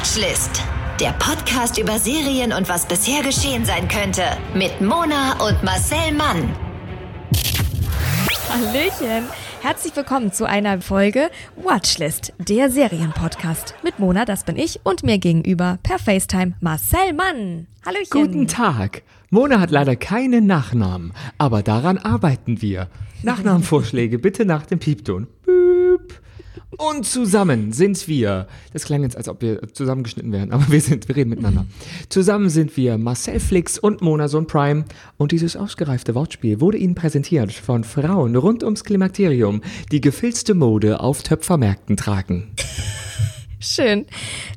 Watchlist. Der Podcast über Serien und was bisher geschehen sein könnte. Mit Mona und Marcel Mann. Hallöchen. Herzlich willkommen zu einer Folge Watchlist, der Serienpodcast. Mit Mona, das bin ich, und mir gegenüber per FaceTime Marcel Mann. Hallöchen. Guten Tag. Mona hat leider keinen Nachnamen, aber daran arbeiten wir. Nachnamenvorschläge bitte nach dem Piepton. Büb. Und zusammen sind wir, das klang jetzt, als ob wir zusammengeschnitten wären, aber wir sind, wir reden miteinander. Zusammen sind wir Marcel Flix und Mona Sohn Prime. Und dieses ausgereifte Wortspiel wurde Ihnen präsentiert von Frauen rund ums Klimakterium, die gefilzte Mode auf Töpfermärkten tragen. Schön.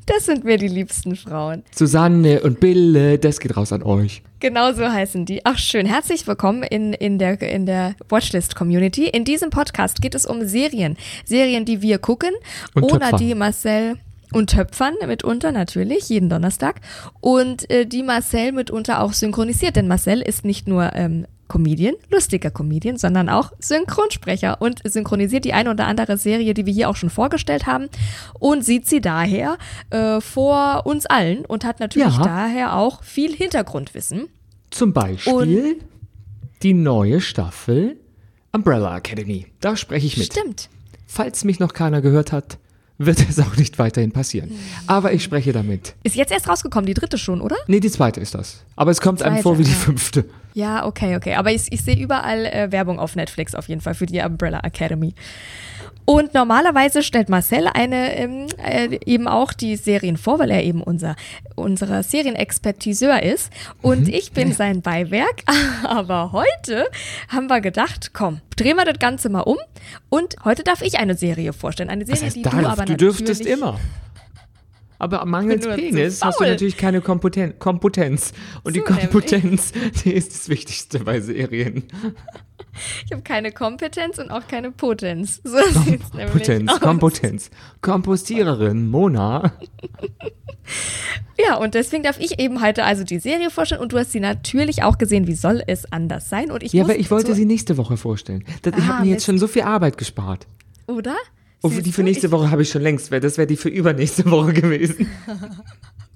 Das sind mir die liebsten Frauen. Susanne und Bille, das geht raus an euch. Genau so heißen die. Ach schön, herzlich willkommen in, in der, in der Watchlist-Community. In diesem Podcast geht es um Serien. Serien, die wir gucken, Und ohne Töpfern. die Marcel und Töpfern mitunter natürlich, jeden Donnerstag. Und äh, die Marcel mitunter auch synchronisiert, denn Marcel ist nicht nur ähm, Comedian, lustiger Comedian, sondern auch Synchronsprecher und synchronisiert die eine oder andere Serie, die wir hier auch schon vorgestellt haben und sieht sie daher äh, vor uns allen und hat natürlich Ja. daher auch viel Hintergrundwissen. Zum Beispiel die neue Staffel Umbrella Academy. Da spreche ich mit. Stimmt. Falls mich noch keiner gehört hat, wird es auch nicht weiterhin passieren. Aber ich spreche damit. Ist jetzt erst rausgekommen, die dritte schon, oder? Nee, die zweite ist das. Aber es kommt einem Zweite, vor wie die ah. fünfte. Ja, okay, okay. Aber ich, ich sehe überall äh, Werbung auf Netflix auf jeden Fall für die Umbrella Academy. Und normalerweise stellt Marcel eine ähm, äh, eben auch die Serien vor, weil er eben unser unserer Serienexpertiseur ist. Und ich bin sein Beiwerk. Aber heute haben wir gedacht, komm, drehen wir das Ganze mal um. Und heute darf ich eine Serie vorstellen. Eine Serie, Das heißt, die darf, du aber du dürftest immer. Aber mangels Penis hast du natürlich keine Kompeten Kompetenz. Und die So nämlich. Kompetenz, die ist das Wichtigste bei Serien. Ich habe keine Kompetenz und auch keine Potenz. So nämlich aus. Kompetenz. Kompostiererin, Mona. Ja, und deswegen darf ich eben heute also die Serie vorstellen und du hast sie natürlich auch gesehen. Wie soll es anders sein? Und ich Ja, aber ich wollte sie nächste Woche vorstellen. Das, ich Ah, habe mir jetzt schon so viel Arbeit gespart. Oder? Und für Siehst die für nächste Woche habe ich schon längst, weil das wäre die für übernächste Woche gewesen.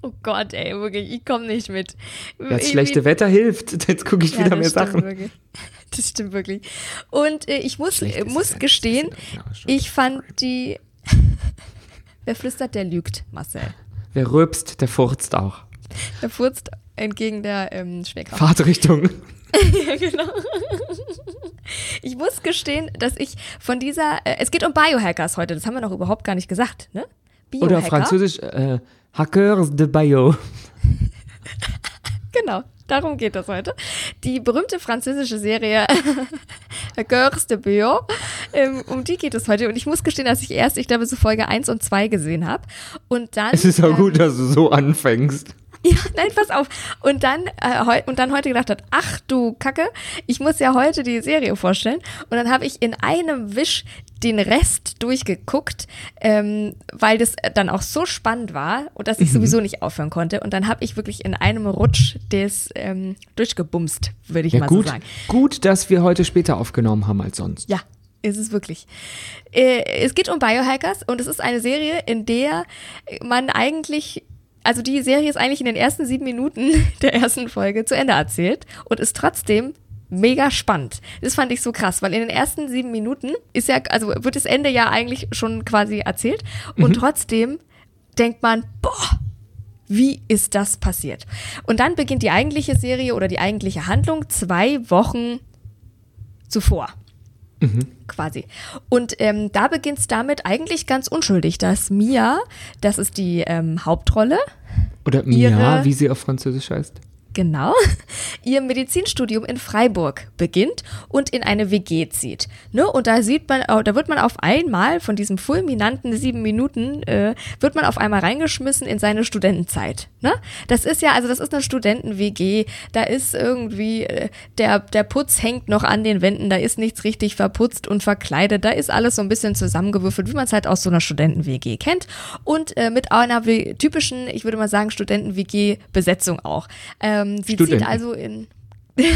Oh Gott, ey, wirklich, ich komme nicht mit. Das Ich- schlechte Wetter hilft. Jetzt gucke ich ja, wieder das mehr Sachen. Wirklich. Das stimmt wirklich. Und äh, ich muss, äh, muss es ja gestehen. Das ja- ja, ich fand die. Wer flüstert, der lügt, Marcel. Wer rülpst, der furzt auch. Der furzt entgegen der ähm, Schwerkraft. Fahrtrichtung. Ja, genau. Ich muss gestehen, dass ich von dieser, äh, es geht um Biohackers heute, das haben wir noch überhaupt gar nicht gesagt, ne? Oder auf Französisch äh, Hackers de Bayo. Genau, darum geht das heute. Die berühmte französische Serie Hackers de Bio, ähm, um die geht es heute. Und ich muss gestehen, dass ich erst, ich glaube, so Folge 1 und 2 gesehen habe. Und dann. Es ist auch ähm, gut, dass du so anfängst. Ja, nein, pass auf. Und dann, äh, heu und dann heute gedacht hat, ach du Kacke, ich muss ja heute die Serie vorstellen. Und dann habe ich in einem Wisch den Rest durchgeguckt, ähm, weil das dann auch so spannend war und dass Mhm. ich sowieso nicht aufhören konnte. Und dann habe ich wirklich in einem Rutsch das ähm, durchgebumst, würde ich Ja, mal gut, so sagen. gut, dass wir heute später aufgenommen haben als sonst. Ja, ist es wirklich. Äh, es geht um Biohackers und es ist eine Serie, in der man eigentlich, also die Serie ist eigentlich in den ersten sieben Minuten der ersten Folge zu Ende erzählt und ist trotzdem mega spannend. Das fand ich so krass, weil in den ersten sieben Minuten ist ja, also wird das Ende ja eigentlich schon quasi erzählt und trotzdem denkt man, boah, wie ist das passiert? Und dann beginnt die eigentliche Serie oder die eigentliche Handlung zwei Wochen zuvor. Quasi. Und ähm, da beginnt es damit eigentlich ganz unschuldig, dass Mia, das ist die ähm, Hauptrolle, Oder Mia, wie sie auf Französisch heißt. Genau, ihr Medizinstudium in Freiburg beginnt und in eine WG zieht. Ne? Und da sieht man, da wird man auf einmal von diesem fulminanten sieben Minuten, äh, wird man auf einmal reingeschmissen in seine Studentenzeit. Ne? Das ist ja, also das ist eine Studenten-WG, da ist irgendwie, äh, der, der Putz hängt noch an den Wänden, da ist nichts richtig verputzt und verkleidet, da ist alles so ein bisschen zusammengewürfelt, wie man es halt aus so einer Studenten-WG kennt. Und äh, mit einer typischen, ich würde mal sagen, Studenten-WG-Besetzung auch. Ähm, sie Studenten. zieht also in.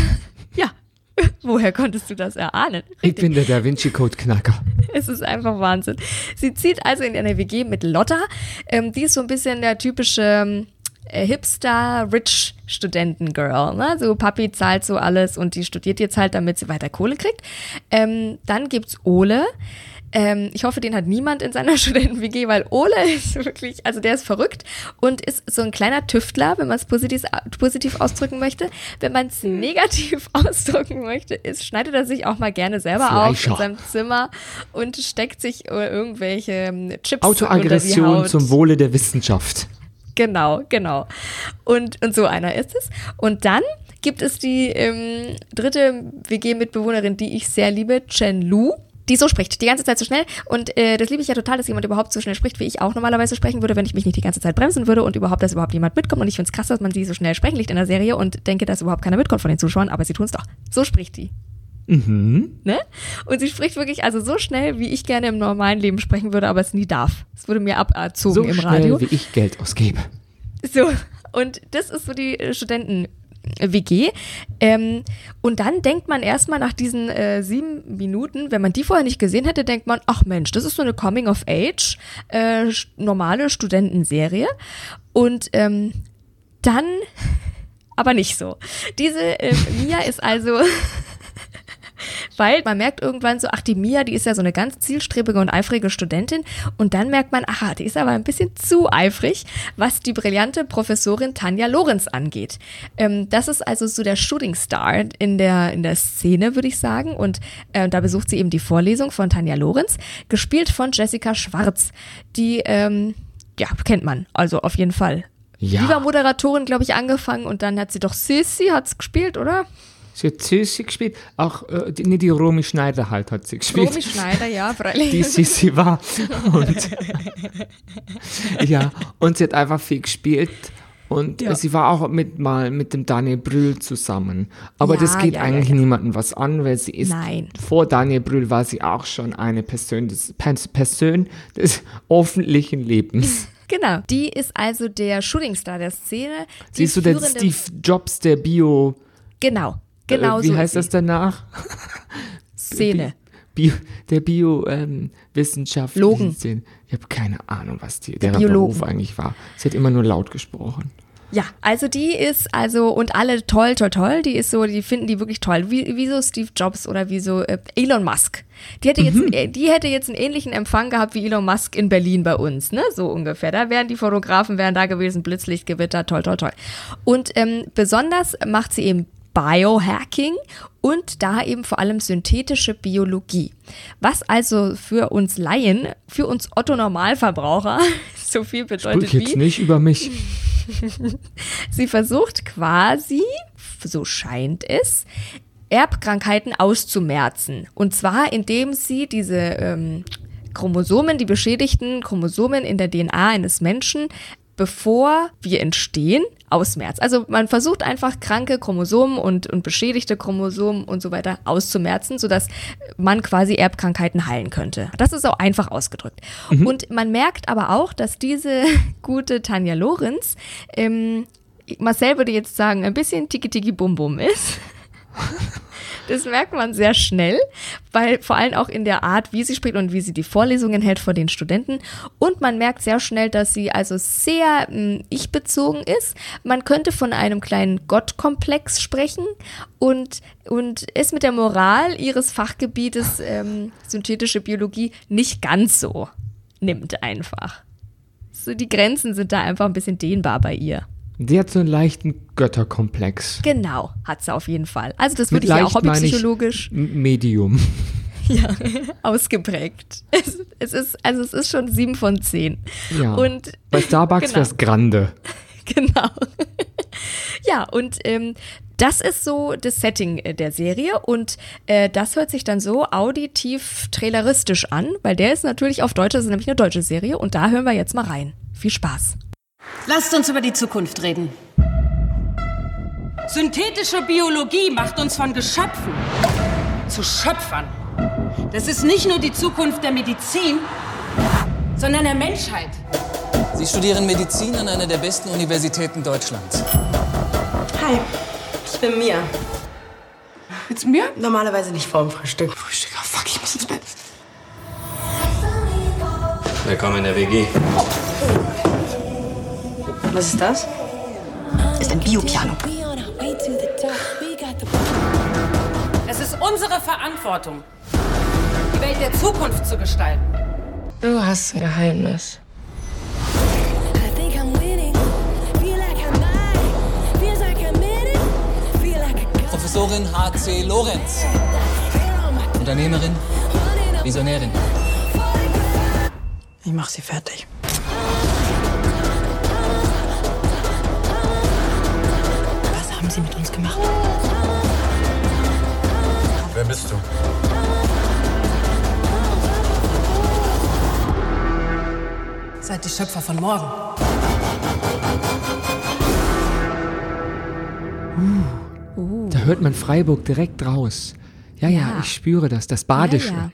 ja. Woher konntest du das erahnen? Ich bin der Da Vinci Code Knacker. Es ist einfach Wahnsinn. Sie zieht also in eine WG mit Lotta. ähm, die ist so ein bisschen der typische ähm, äh, Hipster-Rich-Studenten-Girl. Ne? So Papi zahlt so alles und die studiert jetzt halt, damit sie weiter Kohle kriegt. Ähm, dann gibt's Ole. Ähm, ich hoffe, den hat niemand in seiner Studenten-WG, weil Ole ist wirklich, also der ist verrückt und ist so ein kleiner Tüftler, wenn man es positiv, positiv ausdrücken möchte. Wenn man es negativ ausdrücken möchte, ist, schneidet er sich auch mal gerne selber Fleischer. auf in seinem Zimmer und steckt sich äh, irgendwelche ähm, Chips unter die Autoaggression Haut. zum Wohle der Wissenschaft. Genau, genau. Und, und so einer ist es. Und dann gibt es die ähm, dritte WG-Mitbewohnerin, die ich sehr liebe, Chen Lu. Die so spricht, die ganze Zeit so schnell. Und äh, das liebe ich ja total, dass jemand überhaupt so schnell spricht, wie ich auch normalerweise sprechen würde, wenn ich mich nicht die ganze Zeit bremsen würde und überhaupt, dass überhaupt jemand mitkommt. Und ich finde es krass, dass man sie so schnell sprechen liegt in der Serie und denke, dass überhaupt keiner mitkommt von den Zuschauern, aber sie tun es doch. So spricht die. Ne? Und sie spricht wirklich also so schnell, wie ich gerne im normalen Leben sprechen würde, aber es nie darf. Es wurde mir aberzogen So im schnell, Radio. wie ich Geld ausgebe. So, und das ist so die äh, Studenten-WG. Ähm, und dann denkt man erstmal nach diesen äh, sieben Minuten, wenn man die vorher nicht gesehen hätte, denkt man, ach Mensch, das ist so eine Coming-of-Age, äh, sch- normale Studentenserie. Und ähm, dann aber nicht so. Diese äh, Mia ist also weil man merkt irgendwann so, ach, die Mia, die ist ja so eine ganz zielstrebige und eifrige Studentin. Und dann merkt man, aha, die ist aber ein bisschen zu eifrig, was die brillante Professorin Tanja Lorenz angeht. Ähm, das ist also so der Shooting Star in der, in der Szene, würde ich sagen. Und äh, da besucht sie eben die Vorlesung von Tanja Lorenz, gespielt von Jessica Schwarz. Die, ähm, ja, kennt man, also auf jeden Fall. Ja. Die war Moderatorin, glaube ich, angefangen und dann hat sie doch Sissy hat's gespielt, oder? Sie hat Sissi gespielt. Auch, äh, die, nee, die Romy Schneider halt hat sie gespielt. Romy Schneider, ja, freilich. die Sissi war. Und, ja, und sie hat einfach viel gespielt. Und Ja. sie war auch mit mal mit dem Daniel Brühl zusammen. Aber Ja, das geht ja, eigentlich niemandem was an, weil sie ist Nein. vor Daniel Brühl war sie auch schon eine Person des, Pers- Person des öffentlichen Lebens. Genau. Die ist also der Shootingstar der Szene. Sie ist so der Steve Jobs der Bio. Genau. Genau äh, wie so heißt das danach? Szene. Bio, der Bio-Wissenschaft. Logen. Ich habe keine Ahnung, was die, Biologen. Beruf eigentlich war. Sie hat immer nur laut gesprochen. Ja, also die ist also und alle toll, toll, toll. Die ist so, die finden die wirklich toll. Wie, wie so Steve Jobs oder wie so äh, Elon Musk. Die hätte jetzt, Mhm. äh, die hätte jetzt einen ähnlichen Empfang gehabt wie Elon Musk in Berlin bei uns, ne? So ungefähr. Da wären die Fotografen wären da gewesen, Blitzlichtgewitter, toll, toll, toll. Und ähm, besonders macht sie eben Biohacking und da eben vor allem synthetische Biologie. Was also für uns Laien, für uns Otto Normalverbraucher so viel bedeutet Sprich jetzt wie nicht über mich. Sie versucht quasi, so scheint es, Erbkrankheiten auszumerzen. Und zwar, indem sie diese ähm, Chromosomen, die beschädigten Chromosomen in der DNA eines Menschen, bevor wir entstehen, ausmerzt. Also man versucht einfach kranke Chromosomen und, und beschädigte Chromosomen und so weiter auszumerzen, sodass man quasi Erbkrankheiten heilen könnte. Das ist auch einfach ausgedrückt. Und man merkt aber auch, dass diese gute Tanja Lorenz, ähm, Marcel würde jetzt sagen, ein bisschen tiki-tiki-bum-bum ist. Das merkt man sehr schnell, weil vor allem auch in der Art, wie sie spricht und wie sie die Vorlesungen hält vor den Studenten. Und man merkt sehr schnell, dass sie also sehr ähm, ich-bezogen ist. Man könnte von einem kleinen Gottkomplex sprechen und, und es mit der Moral ihres Fachgebietes ähm, synthetische Biologie nicht ganz so nimmt einfach. So, die Grenzen sind da einfach ein bisschen dehnbar bei ihr. Die hat so einen leichten Götterkomplex. Genau, hat sie auf jeden Fall. Also das würde ich ja auch hobbypsychologisch Medium. ja, ausgeprägt. Es, es ist, also es ist schon sieben von zehn. Ja. Und Bei Starbucks genau. wär's Grande. genau. ja, und ähm, das ist so das Setting äh, der Serie und äh, das hört sich dann so auditiv traileristisch an, weil der ist natürlich auf Deutsch, das ist nämlich eine deutsche Serie und da hören wir jetzt mal rein. Viel Spaß. Lasst uns über die Zukunft reden. Synthetische Biologie macht uns von Geschöpfen zu Schöpfern. Das ist nicht nur die Zukunft der Medizin, sondern der Menschheit. Sie studieren Medizin an einer der besten Universitäten Deutschlands. Hi, ich bin Mia. Jetzt mir? Normalerweise nicht vorm Frühstück. Frühstück, ah, fuck, ich muss ins Bett. Willkommen in der WG. Was ist das? Ist ein Biopiano. Es ist unsere Verantwortung, die Welt der Zukunft zu gestalten. Du hast ein Geheimnis. Professorin H.C. Lorenz. Unternehmerin, Visionärin. Ich mach sie fertig. Sie mit uns gemacht? Wer bist du? Seid die Schöpfer von morgen. Da hört man Freiburg direkt raus. Ja, ja, Ja. ich spüre das, das Badische. Ja,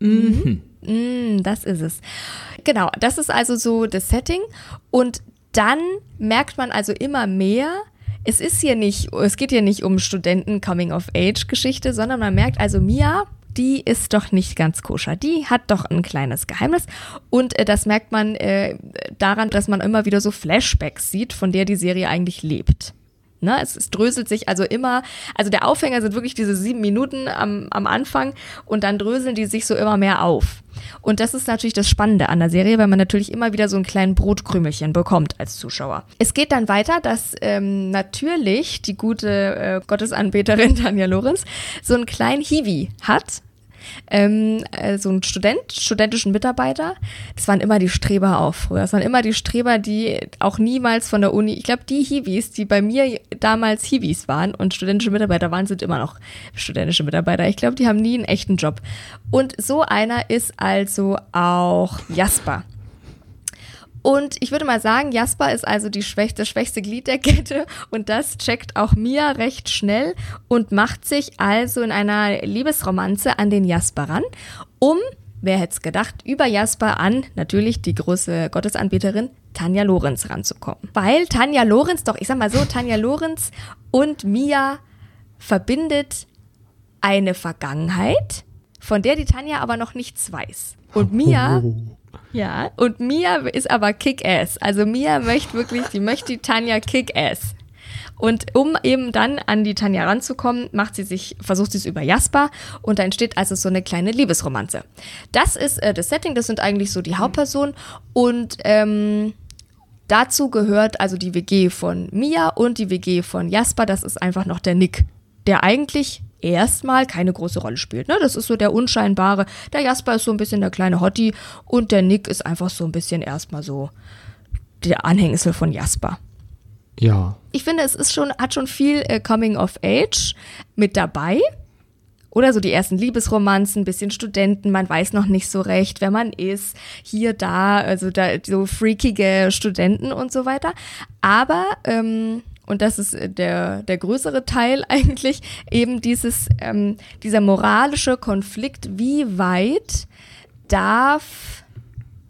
ja. Mhm. Mm, das ist es. Genau, das ist also so das Setting. Und dann merkt man also immer mehr, es ist hier nicht, es geht hier nicht um Studenten-Coming-of-Age-Geschichte, sondern man merkt also, Mia, die ist doch nicht ganz koscher. Die hat doch ein kleines Geheimnis. Und äh, das merkt man äh, daran, dass man immer wieder so Flashbacks sieht, von der die Serie eigentlich lebt. Ne, es, es dröselt sich also immer, also der Aufhänger sind wirklich diese sieben Minuten am, am Anfang und dann dröseln die sich so immer mehr auf. Und das ist natürlich das Spannende an der Serie, weil man natürlich immer wieder so einen kleinen Brotkrümelchen bekommt als Zuschauer. Es geht dann weiter, dass ähm, natürlich die gute äh, Gottesanbeterin Tanja Lorenz so einen kleinen Hiwi hat, ähm, äh, so ein Student, studentischen Mitarbeiter. Das waren immer die Streber auch früher. Das waren immer die Streber, die auch niemals von der Uni, ich glaube, die Hiwis, die bei mir damals Hiwis waren und studentische Mitarbeiter waren, sind immer noch studentische Mitarbeiter. Ich glaube, die haben nie einen echten Job. Und so einer ist also auch Jasper. Und ich würde mal sagen, Jasper ist also die schwächste, das schwächste Glied der Kette und das checkt auch Mia recht schnell und macht sich also in einer Liebesromanze an den Jasper ran, um, wer hätte es gedacht, über Jasper an natürlich die große Gottesanbeterin Tanja Lorenz ranzukommen. Weil Tanja Lorenz, doch ich sag mal so, Tanja Lorenz und Mia verbindet eine Vergangenheit, von der die Tanja aber noch nichts weiß. Und Mia ja, und Mia ist aber Kick-Ass. Also Mia möchte wirklich, die möchte die Tanja Kick-Ass. Und um eben dann an die Tanja ranzukommen, macht sie sich, versucht sie es über Jasper und da entsteht also so eine kleine Liebesromanze. Das ist äh, das Setting, das sind eigentlich so die Hauptpersonen und ähm, dazu gehört also die WG von Mia und die WG von Jasper, das ist einfach noch der Nick, der eigentlich erstmal keine große Rolle spielt. Ne? Das ist so der unscheinbare. Der Jasper ist so ein bisschen der kleine Hottie und der Nick ist einfach so ein bisschen erstmal so der Anhängsel von Jasper. Ja. Ich finde, es ist schon, hat schon viel äh, Coming of Age mit dabei. Oder so die ersten Liebesromanzen, bisschen Studenten, man weiß noch nicht so recht, wer man ist, hier, da, also da so freakige Studenten und so weiter. Aber, ähm, und das ist äh, der, der größere Teil eigentlich, eben dieses, ähm, dieser moralische Konflikt, wie weit darf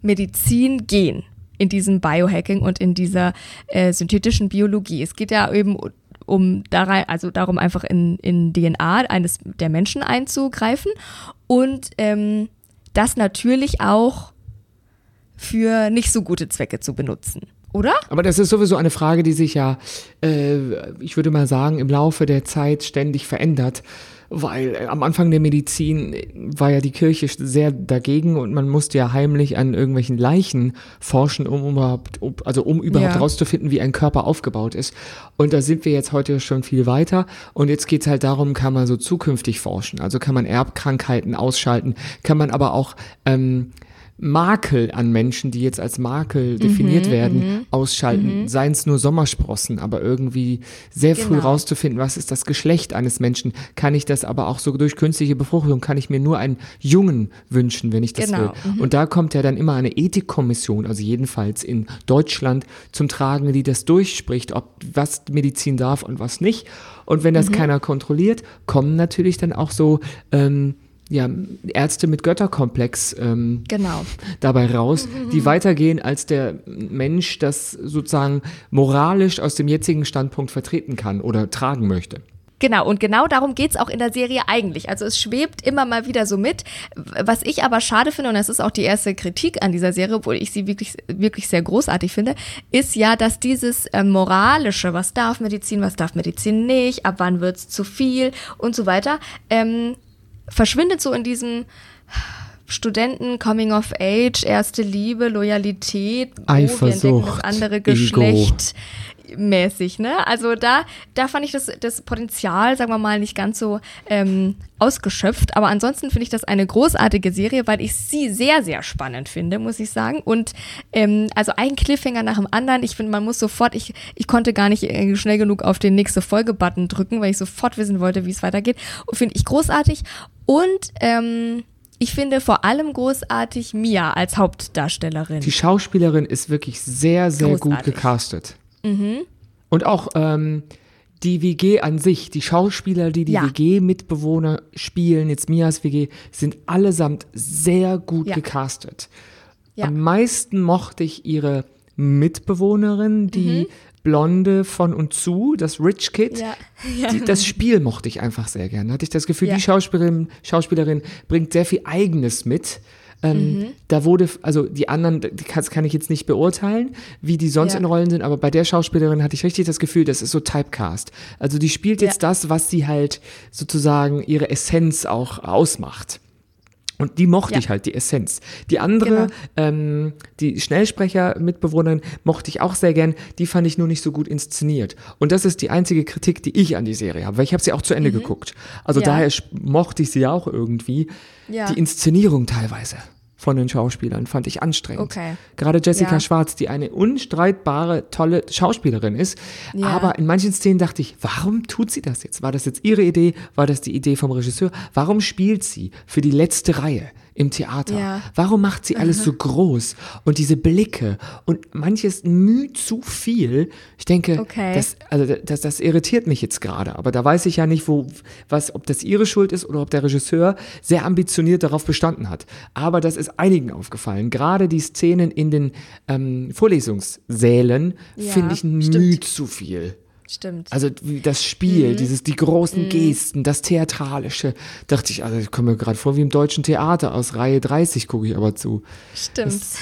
Medizin gehen in diesem Biohacking und in dieser äh, synthetischen Biologie. Es geht ja eben um daran, also darum, einfach in, in DNA eines der Menschen einzugreifen und ähm, das natürlich auch für nicht so gute Zwecke zu benutzen. Oder? Aber das ist sowieso eine Frage, die sich ja, äh, ich würde mal sagen, im Laufe der Zeit ständig verändert. Weil äh, am Anfang der Medizin war ja die Kirche sehr dagegen und man musste ja heimlich an irgendwelchen Leichen forschen, um überhaupt, um, also um überhaupt Ja. rauszufinden, wie ein Körper aufgebaut ist. Und da sind wir jetzt heute schon viel weiter. Und jetzt geht's halt darum, kann man so zukünftig forschen. Also kann man Erbkrankheiten ausschalten, kann man aber auch ähm, Makel an Menschen, die jetzt als Makel definiert werden, ausschalten. Seien es nur Sommersprossen, aber irgendwie sehr früh Genau. rauszufinden, was ist das Geschlecht eines Menschen. Kann ich das aber auch so durch künstliche Befruchtung, kann ich mir nur einen Jungen wünschen, wenn ich das Genau. will. Und da kommt ja dann immer eine Ethikkommission, also jedenfalls in Deutschland, zum Tragen, die das durchspricht, ob was Medizin darf und was nicht. Und wenn das keiner kontrolliert, kommen natürlich dann auch so ähm, ja, Ärzte mit Götterkomplex ähm, Genau. dabei raus, die weitergehen, als der Mensch das sozusagen moralisch aus dem jetzigen Standpunkt vertreten kann oder tragen möchte. Genau, und genau darum geht's auch in der Serie eigentlich. Also es schwebt immer mal wieder so mit. Was ich aber schade finde, und das ist auch die erste Kritik an dieser Serie, obwohl ich sie wirklich, wirklich sehr großartig finde, ist ja, dass dieses äh, Moralische, was darf Medizin, was darf Medizin nicht, ab wann wird's zu viel und so weiter, ähm, verschwindet so in diesem Studenten, Coming of Age, erste Liebe, Loyalität, oh, wir entdecken das Eifersucht, andere. Geschlecht mäßig, ne? Also da, da fand ich das, das Potenzial, sagen wir mal, nicht ganz so ähm, ausgeschöpft. Aber ansonsten finde ich das eine großartige Serie, weil ich sie sehr, sehr spannend finde, muss ich sagen. Und ähm, also ein Cliffhanger nach dem anderen. Ich finde, man muss sofort, ich, ich konnte gar nicht äh, schnell genug auf den nächste Folge-Button drücken, weil ich sofort wissen wollte, wie es weitergeht. Und finde ich großartig. Und ähm, ich finde vor allem großartig Mia als Hauptdarstellerin. Die Schauspielerin ist wirklich sehr, sehr gut Großartig. Gecastet. Und auch ähm, die WG an sich, die Schauspieler, die die Ja. WG-Mitbewohner spielen, jetzt Mias WG, sind allesamt sehr gut Ja. gecastet. Ja. Am meisten mochte ich ihre Mitbewohnerin, die Blonde von und zu, das Rich Kid. Ja. Die, das Spiel mochte ich einfach sehr gerne. Hatte ich das Gefühl, die Schauspielerin, Schauspielerin bringt sehr viel Eigenes mit. Ähm, Mhm. Da wurde, also die anderen, die kann, das kann ich jetzt nicht beurteilen, wie die sonst Ja. in Rollen sind, aber bei der Schauspielerin hatte ich richtig das Gefühl, das ist so Typecast. Also die spielt jetzt Ja. das, was sie halt sozusagen ihre Essenz auch ausmacht. Und die mochte Ja. ich halt, die Essenz. Die andere, Genau. ähm, die Schnellsprecher-Mitbewohnerin, mochte ich auch sehr gern. Die fand ich nur nicht so gut inszeniert. Und das ist die einzige Kritik, die ich an die Serie habe, weil ich habe sie auch zu Ende geguckt. Also Mhm. Ja. daher mochte ich sie auch irgendwie. Ja. Die Inszenierung teilweise von den Schauspielern fand ich anstrengend. Okay. Gerade Jessica Ja. Schwarz, die eine unstreitbare, tolle Schauspielerin ist. Ja. Aber in manchen Szenen dachte ich, warum tut sie das jetzt? War das jetzt ihre Idee? War das die Idee vom Regisseur? Warum spielt sie für die letzte Reihe im Theater? Ja. Warum macht sie alles so groß? Und diese Blicke und manches müh zu viel. Ich denke, Okay. das, also das, das irritiert mich jetzt gerade. Aber da weiß ich ja nicht, wo, was, ob das ihre Schuld ist oder ob der Regisseur sehr ambitioniert darauf bestanden hat. Aber das ist einigen aufgefallen. Gerade die Szenen in den ähm, Vorlesungssälen Ja, finde ich müh zu viel. Stimmt. Also das Spiel, dieses, die großen Gesten, das Theatralische, dachte ich, also ich komme mir gerade vor wie im deutschen Theater, aus Reihe 30 gucke ich aber zu. Stimmt. das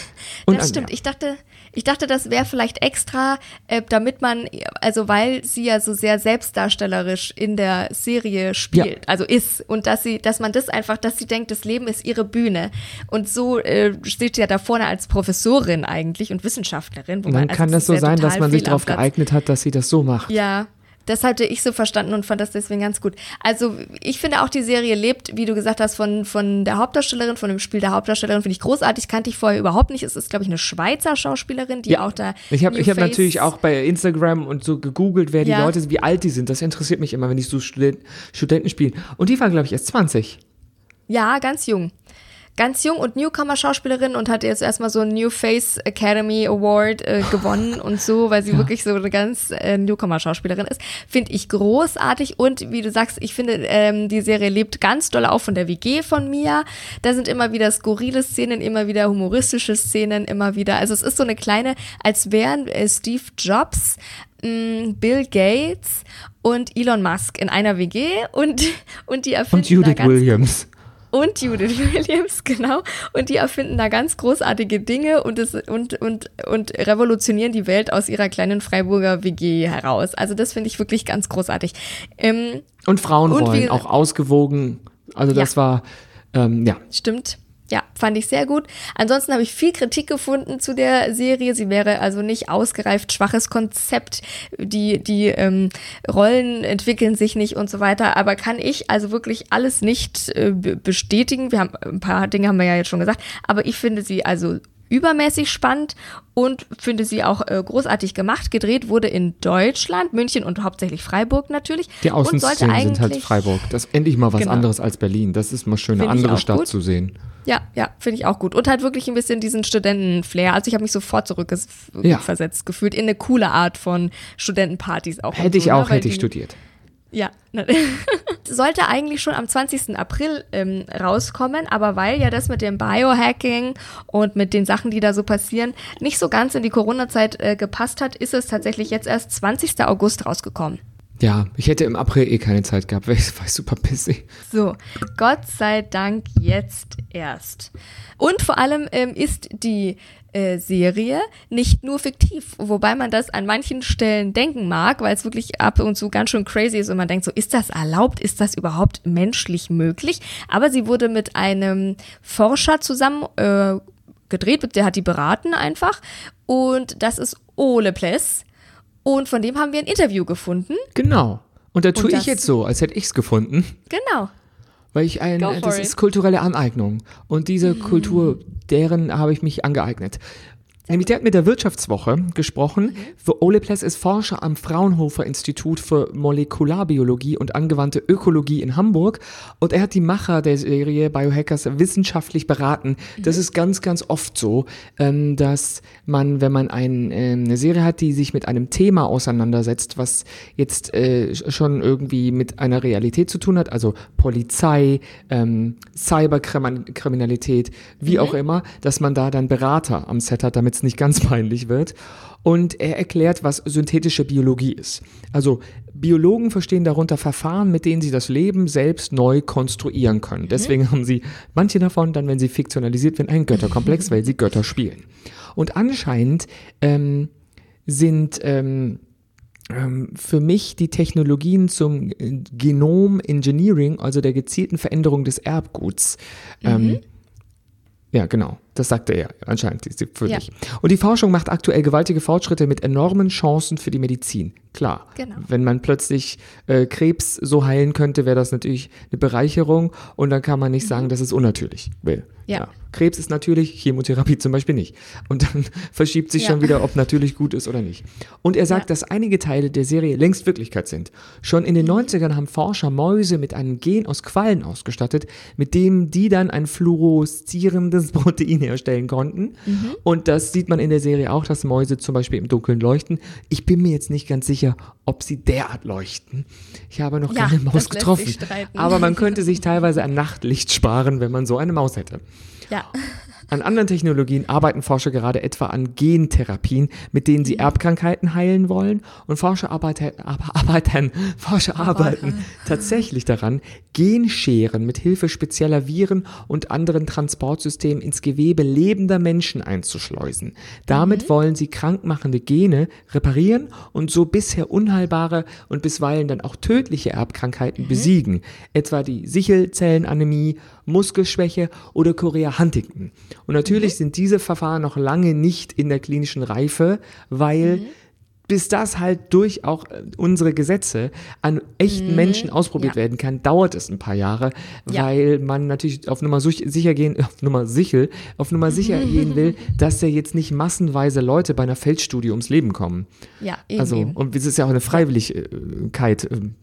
an- stimmt. ja. Ich dachte, ich dachte, das wäre vielleicht extra, äh, damit man, also weil sie ja so sehr selbstdarstellerisch in der Serie spielt, also ist und dass sie, dass man das einfach, dass sie denkt, das Leben ist ihre Bühne und so äh, steht sie ja da vorne als Professorin eigentlich und Wissenschaftlerin. Und dann also kann das so ja sein, dass man sich darauf geeignet hat, dass sie das so macht. Ja, das hatte ich so verstanden und fand das deswegen ganz gut. Also ich finde auch, die Serie lebt, wie du gesagt hast, von, von der Hauptdarstellerin, von dem Spiel der Hauptdarstellerin, finde ich großartig, kannte ich vorher überhaupt nicht. Es ist, glaube ich, eine Schweizer Schauspielerin, die auch da Ich habe hab natürlich auch bei Instagram und so gegoogelt, wer die Ja. Leute sind, wie alt die sind. Das interessiert mich immer, wenn ich so Student, Studenten spiele. Und die war, glaube ich, erst 20. Ja, ganz jung. Ganz jung und Newcomer-Schauspielerin und hat jetzt erstmal so einen New Face Academy Award äh, gewonnen und so, weil sie wirklich so eine ganz äh, Newcomer-Schauspielerin ist. Finde ich großartig und wie du sagst, ich finde, ähm, die Serie lebt ganz doll auch von der WG von Mia. Da sind immer wieder skurrile Szenen, immer wieder humoristische Szenen, immer wieder. Also es ist so eine kleine, als wären äh, Steve Jobs mh, Bill Gates und Elon Musk in einer WG und, und die erfinden Und Judith Williams. Und Judith Williams, genau. Und die erfinden da ganz großartige Dinge und, es, und, und, und revolutionieren die Welt aus ihrer kleinen Freiburger WG heraus. Also das finde ich wirklich ganz großartig. Ähm, Und Frauenrollen, auch ausgewogen. Also das war, ähm, ja. Stimmt. Ja, fand ich sehr gut. Ansonsten habe ich viel Kritik gefunden zu der Serie. Sie wäre also nicht ausgereift, schwaches Konzept. Die, die ähm, Rollen entwickeln sich nicht und so weiter. Aber kann ich also wirklich alles nicht äh, be- bestätigen. Wir haben ein paar Dinge haben wir ja jetzt schon gesagt. Aber ich finde sie also übermäßig spannend und finde sie auch äh, großartig gemacht. Gedreht wurde in Deutschland, München und hauptsächlich Freiburg natürlich. Die Außenszenen sind halt Freiburg. Das ist endlich mal was Genau. anderes als Berlin. Das ist mal schön, eine ich andere Stadt gut. zu sehen. Ja, ja, finde ich auch gut. Und halt wirklich ein bisschen diesen Studenten-Flair. Also ich habe mich sofort zurückversetzt Ja. gefühlt in eine coole Art von Studentenpartys auch. Hätte ich so, ne? auch, Weil hätte ich die- studiert. Ja. ne. Sollte eigentlich schon am 20. April ähm, rauskommen, aber weil ja das mit dem Biohacking und mit den Sachen, die da so passieren, nicht so ganz in die Corona-Zeit äh, gepasst hat, ist es tatsächlich jetzt erst 20. August rausgekommen. Ja, ich hätte im April eh keine Zeit gehabt, weil ich war super busy. So, Gott sei Dank jetzt erst. Und vor allem ähm, ist die äh, Serie nicht nur fiktiv, wobei man das an manchen Stellen denken mag, weil es wirklich ab und zu ganz schön crazy ist und man denkt so, ist das erlaubt, ist das überhaupt menschlich möglich? Aber sie wurde mit einem Forscher zusammen äh, gedreht, der hat die beraten einfach und das ist Ole Pless und von dem haben wir ein Interview gefunden. Genau. Und da tue Und ich jetzt so, als hätte ich es gefunden. Genau. Weil ich ein, Go das it. ist kulturelle Aneignung. Und diese Kultur, deren habe ich mich angeeignet. Nämlich der hat mit der Wirtschaftswoche gesprochen. Für Ole Pless ist Forscher am Fraunhofer Institut für Molekularbiologie und angewandte Ökologie in Hamburg. Und er hat die Macher der Serie Biohackers wissenschaftlich beraten. Das ist ganz, ganz oft so, ähm, dass man, wenn man ähm, eine Serie hat, die sich mit einem Thema auseinandersetzt, was jetzt äh, schon irgendwie mit einer Realität zu tun hat, also Polizei, ähm, Cyberkriminalität, wie auch immer, dass man da dann Berater am Set hat, damit es nicht ganz peinlich wird. Und er erklärt, was synthetische Biologie ist. Also Biologen verstehen darunter Verfahren, mit denen sie das Leben selbst neu konstruieren können. Deswegen haben sie manche davon dann, wenn sie fiktionalisiert werden, einen Götterkomplex, weil sie Götter spielen. Und anscheinend ähm, sind ähm, ähm, für mich die Technologien zum Genom Engineering, also der gezielten Veränderung des Erbguts. Ähm, ja, genau. Das sagte er anscheinend für Ja. dich. Und die Forschung macht aktuell gewaltige Fortschritte mit enormen Chancen für die Medizin. Klar. Genau. Wenn man plötzlich äh, Krebs so heilen könnte, wäre das natürlich eine Bereicherung und dann kann man nicht sagen, dass es unnatürlich wäre. Mhm. Ja. Krebs ist natürlich, Chemotherapie zum Beispiel nicht. Und dann verschiebt sich Ja. schon wieder, ob natürlich gut ist oder nicht. Und er sagt, Ja. dass einige Teile der Serie längst Wirklichkeit sind. Schon in den 90ern haben Forscher Mäuse mit einem Gen aus Quallen ausgestattet, mit dem die dann ein fluoreszierendes Protein herstellen konnten. Und das sieht man in der Serie auch, dass Mäuse zum Beispiel im Dunkeln leuchten. Ich bin mir jetzt nicht ganz sicher, ob sie derart leuchten. Ich habe noch Ja, keine Maus getroffen. Aber man könnte sich teilweise an Nachtlicht sparen, wenn man so eine Maus hätte. Ja. An anderen Technologien arbeiten Forscher gerade etwa an Gentherapien, mit denen sie Erbkrankheiten heilen wollen. Und Forscher arbeiten, arbeiten, Forscher arbeiten tatsächlich daran, Genscheren mit Hilfe spezieller Viren und anderen Transportsystemen ins Gewebe lebender Menschen einzuschleusen. Damit wollen sie krankmachende Gene reparieren und so bisher unheilbare und bisweilen dann auch tödliche Erbkrankheiten besiegen, etwa die Sichelzellenanämie, Muskelschwäche oder Chorea Huntington. Und natürlich sind diese Verfahren noch lange nicht in der klinischen Reife, weil bis das halt durch auch äh, unsere Gesetze an echten Menschen ausprobiert Ja. werden kann, dauert es ein paar Jahre, Ja. weil man natürlich auf Nummer sicher gehen, auf Nummer sichel, auf Nummer sicher gehen will, dass ja jetzt nicht massenweise Leute bei einer Feldstudie ums Leben kommen. Ja, eben. Also, eben. und es ist ja auch eine Freiwilligkeit, ähm,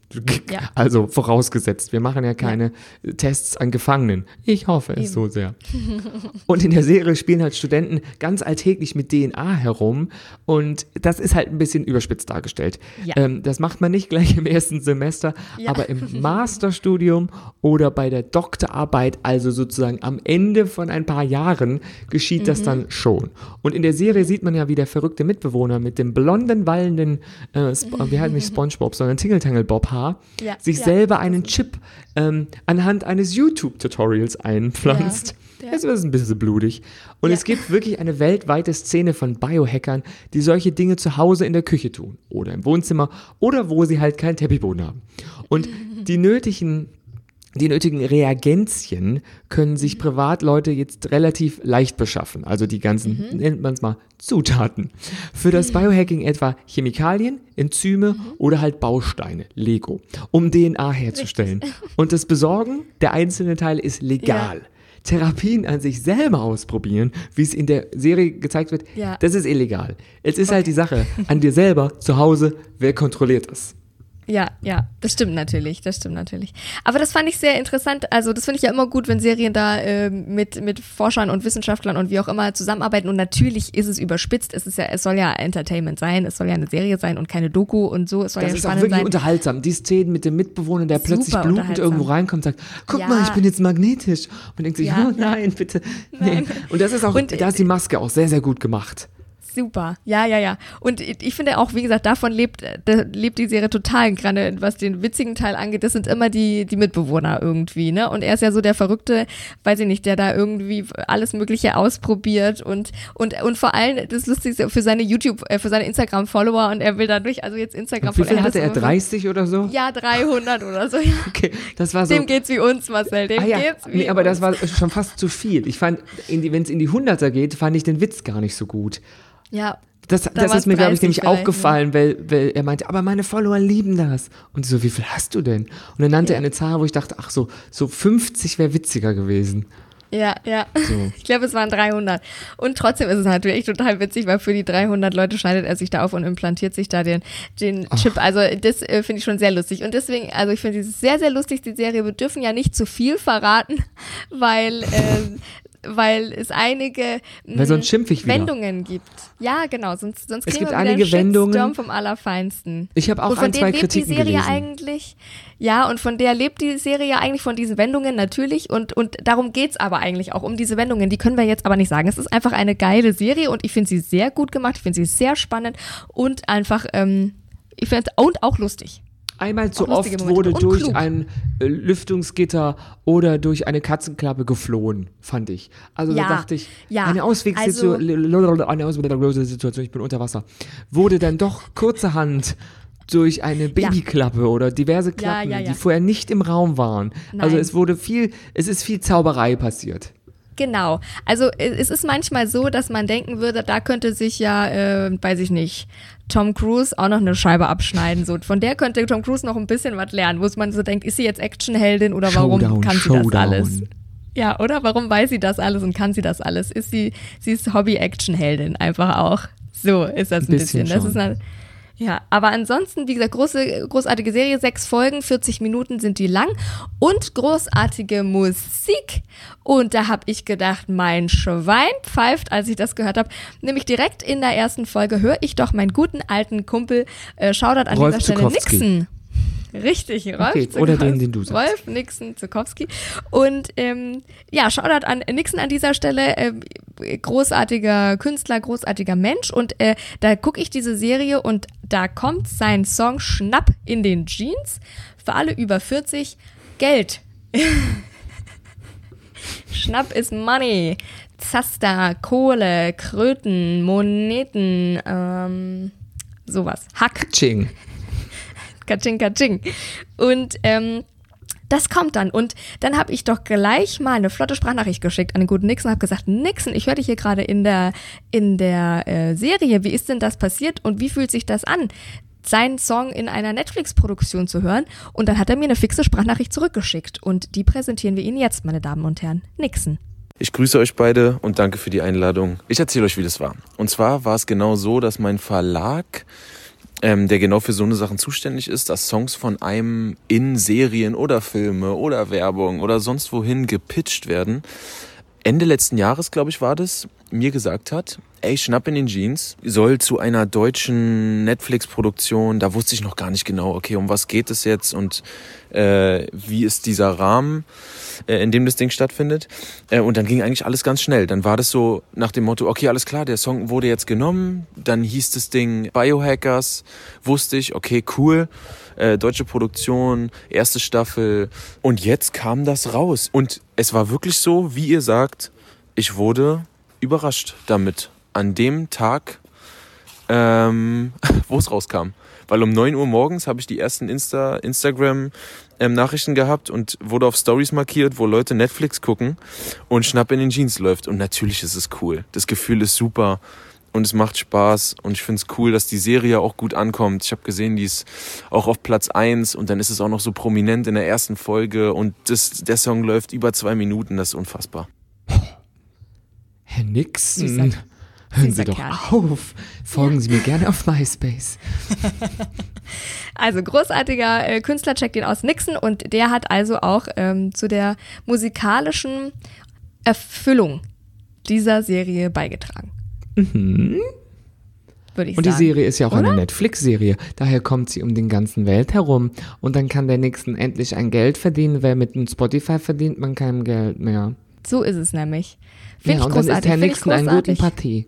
Ja. also vorausgesetzt. Wir machen ja keine Tests an Gefangenen. Ich hoffe es so sehr. Und in der Serie spielen halt Studenten ganz alltäglich mit DNA herum und das ist halt ein bisschen überspitzt dargestellt. Ja. Ähm, das macht man nicht gleich im ersten Semester, Ja. aber im Masterstudium oder bei der Doktorarbeit, also sozusagen am Ende von ein paar Jahren, geschieht das Mhm. dann schon. Und in der Serie sieht man ja, wie der verrückte Mitbewohner mit dem blonden, wallenden, äh, wie heißt nicht Spongebob, sondern Tingle-Tangle-Bob-Haar, Ja, sich ja. selber einen Chip ähm, anhand eines YouTube-Tutorials einpflanzt. Ja, ja. Es ist ein bisschen blutig. Und es gibt wirklich eine weltweite Szene von Biohackern, die solche Dinge zu Hause in der Küche tun oder im Wohnzimmer oder wo sie halt keinen Teppichboden haben. Und die nötigen die nötigen Reagenzien können sich Privatleute jetzt relativ leicht beschaffen. Also die ganzen, nennt man es mal, Zutaten. Für das Biohacking etwa Chemikalien, Enzyme oder halt Bausteine, Lego, um DNA herzustellen. Und das Besorgen der einzelnen Teile ist legal. Therapien an sich selber ausprobieren, wie es in der Serie gezeigt wird, Ja. das ist illegal. Es ist halt die Sache, an dir selber, zu Hause, wer kontrolliert das? Ja, ja, das stimmt natürlich, das stimmt natürlich. Aber das fand ich sehr interessant. Also das finde ich ja immer gut, wenn Serien da ähm, mit mit Forschern und Wissenschaftlern und wie auch immer zusammenarbeiten. Und natürlich ist es überspitzt. Es ist ja, es soll ja Entertainment sein. Es soll ja eine Serie sein und keine Doku und so. Es soll Das ja ist auch wirklich sein. unterhaltsam. Die Szenen mit dem Mitbewohner, der plötzlich blutend irgendwo reinkommt und sagt, guck Ja. mal, ich bin jetzt magnetisch. Und denkt sich, Ja, oh nein, bitte. Nee. Und das ist auch, Und- da ist die Maske auch sehr, sehr gut gemacht. Super. Ja, ja, ja. Und ich finde auch, wie gesagt, davon lebt, äh, lebt die Serie total gerade, was den witzigen Teil angeht. Das sind immer die, die Mitbewohner irgendwie, ne? Und er ist ja so der Verrückte, weiß ich nicht, der da irgendwie alles Mögliche ausprobiert und, und, und vor allem das Lustigste für seine YouTube, äh, für seine Instagram-Follower und er will dadurch, also jetzt Instagram Wie viel hat hatte das er? immer- 30 oder so? Ja, 300 oder so, ja. Okay, das war so. Dem geht's wie uns, Marcel, dem Ah ja, geht's wie nee, aber das uns. war schon fast zu viel. Ich fand, wenn es in die Hunderter geht, fand ich den Witz gar nicht so gut. Ja, Das, das ist mir, glaube ich, 30 nämlich aufgefallen, weil, weil er meinte, aber meine Follower lieben das. Und so, wie viel hast du denn? Und dann nannte er eine Zahl, wo ich dachte, ach so, so 50 wäre witziger gewesen. Ja, ja. Ich glaube, es waren 300. Und trotzdem ist es natürlich total witzig, weil für die 300 Leute schneidet er sich da auf und implantiert sich da den, den Chip. Also das äh, finde ich schon sehr lustig. Und deswegen, also ich finde es sehr, sehr lustig, die Serie. Wir dürfen ja nicht zu viel verraten, weil, äh, weil es einige Weil sonst schimpf ich wieder. Wendungen gibt. Ja, genau. Sonst, sonst Es kriegen gibt wir einige Wendungen. vom Allerfeinsten. Ich habe auch und von ein, denen lebt die Kritiken Serie gelesen. eigentlich. Ja, und von der lebt die Serie ja eigentlich von diesen Wendungen natürlich. Und, und darum geht's aber eigentlich auch um diese Wendungen. Die können wir jetzt aber nicht sagen. Es ist einfach eine geile Serie und ich finde sie sehr gut gemacht. Ich finde sie sehr spannend und einfach, ähm, ich finde und auch lustig. Einmal zu oft Momente. wurde durch klug. ein äh, Lüftungsgitter oder durch eine Katzenklappe geflohen, fand ich. Also Ja, da dachte ich, ja, eine Auswegssituation, eine Auswegssituation, ich bin unter Wasser, wurde dann doch kurzerhand durch eine Babyklappe oder diverse Klappen, ja, ja. die vorher nicht im Raum waren. Also Nein. es wurde viel, es ist viel Zauberei passiert. Genau. Also äh, es ist manchmal so, dass man denken würde, da könnte sich ja, äh, weiß ich nicht, Tom Cruise auch noch eine Scheibe abschneiden. So, von der könnte Tom Cruise noch ein bisschen was lernen, wo man so denkt, ist sie jetzt Actionheldin oder warum Showdown, kann sie Showdown. das alles? Ja, oder? Warum weiß sie das alles und kann sie das alles? Ist sie, sie ist Hobby-Action-Heldin einfach auch. So ist das ein, Ein bisschen. bisschen Das ist eine, ja, aber ansonsten, wie gesagt, große, großartige Serie, sechs Folgen, 40 Minuten sind die lang und großartige Musik. Und da habe ich gedacht, mein Schwein pfeift, als ich das gehört habe. Nämlich direkt in der ersten Folge höre ich doch meinen guten alten Kumpel, äh, Shoutout an Rolf dieser Stelle. Nixon. Richtig, Rolf Okay, oder den, den du sagst. Rolf Nixon Zukowski. Und ähm, ja, Shoutout an Nixon an dieser Stelle. ähm, großartiger Künstler, großartiger Mensch. Und äh, da gucke ich diese Serie und da kommt sein Song Schnapp in den Jeans. Für alle über 40 Geld. Schnapp ist Money. Zaster, Kohle, Kröten, Moneten, ähm, sowas. Hack. Ching. Katsching, katsching. Und ähm, das kommt dann. Und dann habe ich doch gleich mal eine flotte Sprachnachricht geschickt an den guten Nixon und habe gesagt, Nixon, ich höre dich hier gerade in der, in der äh, Serie. Wie ist denn das passiert und wie fühlt sich das an? seinen Song in einer Netflix-Produktion zu hören. Und dann hat er mir eine fixe Sprachnachricht zurückgeschickt. Und die präsentieren wir Ihnen jetzt, meine Damen und Herren. Nixon. Ich grüße euch beide und danke für die Einladung. Ich erzähle euch, wie das war. Und zwar war es genau so, dass mein Verlag, ähm, der genau für so eine Sachen zuständig ist, dass Songs von einem in Serien oder Filme oder Werbung oder sonst wohin gepitcht werden. Ende letzten Jahres, glaube ich, war das, mir gesagt hat, ey, Schnapp in den Jeans soll zu einer deutschen Netflix-Produktion, da wusste ich noch gar nicht genau, okay, um was geht es jetzt und äh, wie ist dieser Rahmen, äh, in dem das Ding stattfindet. Äh, und dann ging eigentlich alles ganz schnell. Dann war das so nach dem Motto, okay, alles klar, der Song wurde jetzt genommen, dann hieß das Ding Biohackers, wusste ich, okay, cool, äh, deutsche Produktion, erste Staffel und jetzt kam das raus. Und es war wirklich so, wie ihr sagt, ich wurde überrascht damit. An dem Tag, ähm, wo es rauskam. Weil um 9 Uhr morgens habe ich die ersten Insta, Instagram-Nachrichten gehabt und wurde auf Stories markiert, wo Leute Netflix gucken und Schnapp in den Jeans läuft. Und natürlich ist es cool. Das Gefühl ist super und es macht Spaß und ich finde es cool, dass die Serie auch gut ankommt. Ich habe gesehen, die ist auch auf Platz 1 und dann ist es auch noch so prominent in der ersten Folge und das, der Song läuft über zwei Minuten, das ist unfassbar. Herr Nixon, Süßer- hören Sie doch Kerl. auf. Folgen Sie mir gerne auf MySpace. Also großartiger äh, Künstler, checkt ihn aus Nixon und der hat also auch ähm, zu der musikalischen Erfüllung dieser Serie beigetragen. Mhm. Würde ich Und die sagen. Serie ist ja auch Oder? eine Netflix-Serie. Daher kommt sie um den ganzen Welt herum. Und dann kann der Nixon endlich ein Geld verdienen, weil mit dem Spotify verdient man kein Geld mehr. So ist es nämlich. Ja, Finde ich und dann ist großartig. Herr Finde ich Nixon ein guten. Partie.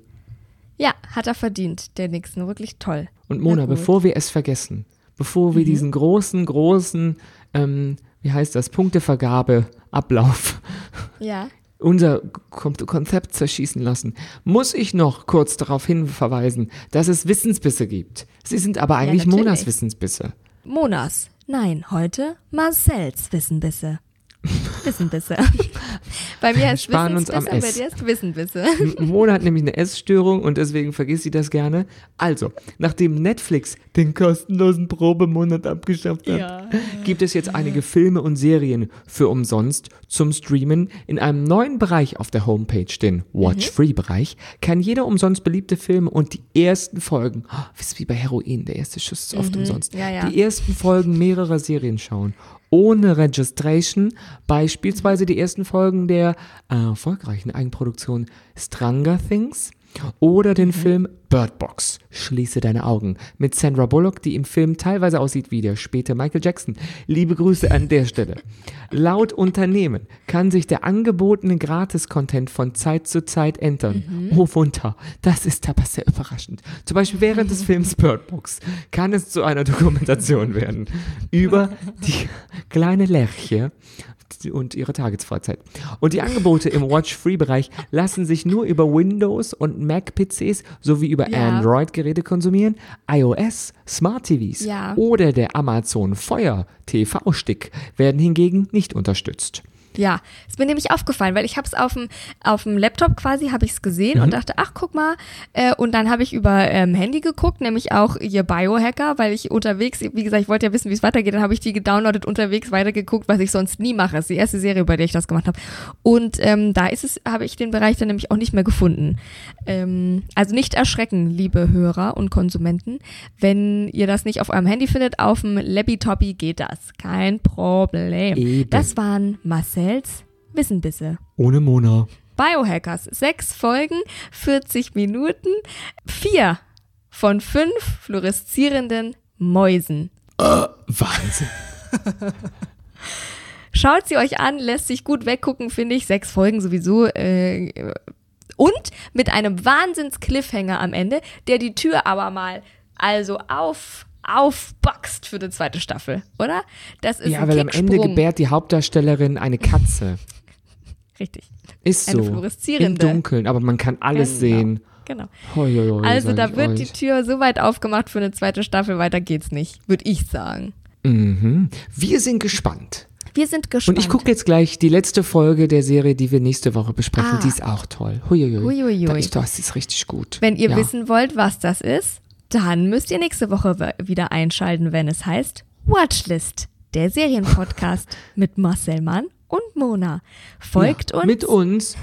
Ja, hat er verdient, der Nixon. Wirklich toll. Und Mona, bevor wir es vergessen, bevor wir diesen großen, großen, ähm, wie heißt das, Punktevergabe-Ablauf, Ja. Unser Kon Konzept zerschießen lassen, muss ich noch kurz darauf hinverweisen, dass es Wissensbisse gibt. Sie sind aber eigentlich natürlich. Monas Wissensbisse. Monas. Nein, heute Marcells Wissenbisse. Wissenbisse. bei mir ist Sparen uns am Wissensbisse, bei S. dir ist Wissenbisse. M- Mona hat nämlich eine Essstörung und deswegen vergisst sie das gerne. Also, nachdem Netflix den kostenlosen Probemonat abgeschafft hat, gibt es jetzt einige Filme und Serien für umsonst zum Streamen. In einem neuen Bereich auf der Homepage, den Watch-Free-Bereich, kann jeder umsonst beliebte Filme und die ersten Folgen, oh, wie bei Heroin, der erste Schuss ist oft umsonst, Ja, ja. die ersten Folgen mehrerer Serien schauen. Ohne Registration, beispielsweise die ersten Folgen der äh, erfolgreichen Eigenproduktion Stranger Things oder den Film Bird Box, Schließe deine Augen, mit Sandra Bullock, die im Film teilweise aussieht wie der späte Michael Jackson. Liebe Grüße an der Stelle. Laut Unternehmen kann sich der angebotene Gratis-Content von Zeit zu Zeit ändern. Oh Wunder, das ist aber sehr überraschend. Zum Beispiel während des Films Bird Box kann es zu einer Dokumentation werden über die kleine Lerche und ihre Tagesfreizeit. Und die Angebote im Watch-Free-Bereich lassen sich nur über Windows und Mac-PCs sowie über Ja. Android-Geräte konsumieren, iOS, Smart-TVs Ja. oder der Amazon Fire TV-Stick werden hingegen nicht unterstützt. Ja, ist mir nämlich aufgefallen, weil ich habe es auf dem auf dem Laptop quasi habe ich es gesehen Mhm. und dachte, ach guck mal, äh, und dann habe ich über ähm, Handy geguckt, nämlich auch ihr Biohacker, weil ich unterwegs, wie gesagt, ich wollte ja wissen, wie es weitergeht, dann habe ich die gedownloadet unterwegs weitergeguckt, was ich sonst nie mache. Das ist die erste Serie, bei der ich das gemacht habe. Und ähm, da ist es, habe ich den Bereich dann nämlich auch nicht mehr gefunden. Ähm, also nicht erschrecken, liebe Hörer und Konsumenten, wenn ihr das nicht auf eurem Handy findet, auf dem Labby-Toppi geht das, kein Problem. Eben. Das waren Marcells Wissenbisse. Ohne Mona. Biohackers. Sechs Folgen, 40 Minuten, vier von fünf fluoreszierenden Mäusen. Wahnsinn. Schaut sie euch an, lässt sich gut weggucken, finde ich. Sechs Folgen sowieso. Äh, und mit einem Wahnsinns-Cliffhanger am Ende, der die Tür aber mal also auf aufboxt für die zweite Staffel, oder? Das ist Ja, ein weil am Ende gebärt die Hauptdarstellerin eine Katze. Richtig. Ist Eine so. fluoreszierende. Im Dunkeln, aber man kann alles Genau. sehen. Genau. Hoi, hoi, Also da wird euch. die Tür so weit aufgemacht für eine zweite Staffel, weiter geht's nicht, würde ich sagen. Mhm. Wir sind gespannt. Wir sind gespannt. Und ich gucke jetzt gleich die letzte Folge der Serie, die wir nächste Woche besprechen. Ah. Die ist auch toll. Huiuiui. Huiuiui. Das ist richtig gut. Wenn ihr ja. wissen wollt, was das ist, dann müsst ihr nächste Woche wieder einschalten, wenn es heißt Watchlist, der Serienpodcast mit Marcel Mann und Mona. Folgt ja, uns. Mit uns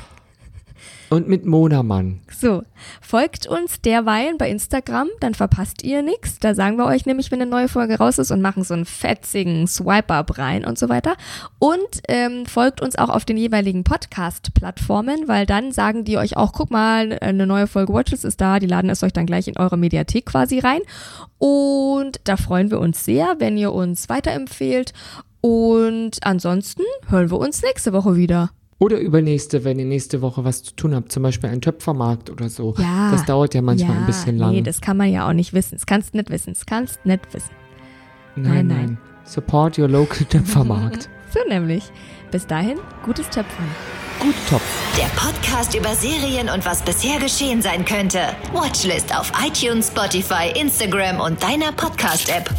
und mit Mona Mann. So, folgt uns derweilen bei Instagram, dann verpasst ihr nichts. Da sagen wir euch nämlich, wenn eine neue Folge raus ist und machen so einen fetzigen Swipe-Up rein und so weiter. Und ähm, folgt uns auch auf den jeweiligen Podcast-Plattformen, weil dann sagen die euch auch, guck mal, eine neue Folge Watches ist da, die laden es euch dann gleich in eure Mediathek quasi rein. Und da freuen wir uns sehr, wenn ihr uns weiterempfehlt. Und ansonsten hören wir uns nächste Woche wieder. Oder übernächste, wenn ihr nächste Woche was zu tun habt, zum Beispiel einen Töpfermarkt oder so. Ja. Das dauert ja manchmal ja, ein bisschen lang. Nee, das kann man ja auch nicht wissen. Das kannst nicht wissen. Das kannst nicht wissen. nein, nein. Support your local Töpfermarkt. So nämlich. Bis dahin, gutes Töpfern. Gut Topf. Der Podcast über Serien und was bisher geschehen sein könnte. Watchlist auf iTunes, Spotify, Instagram und deiner Podcast-App.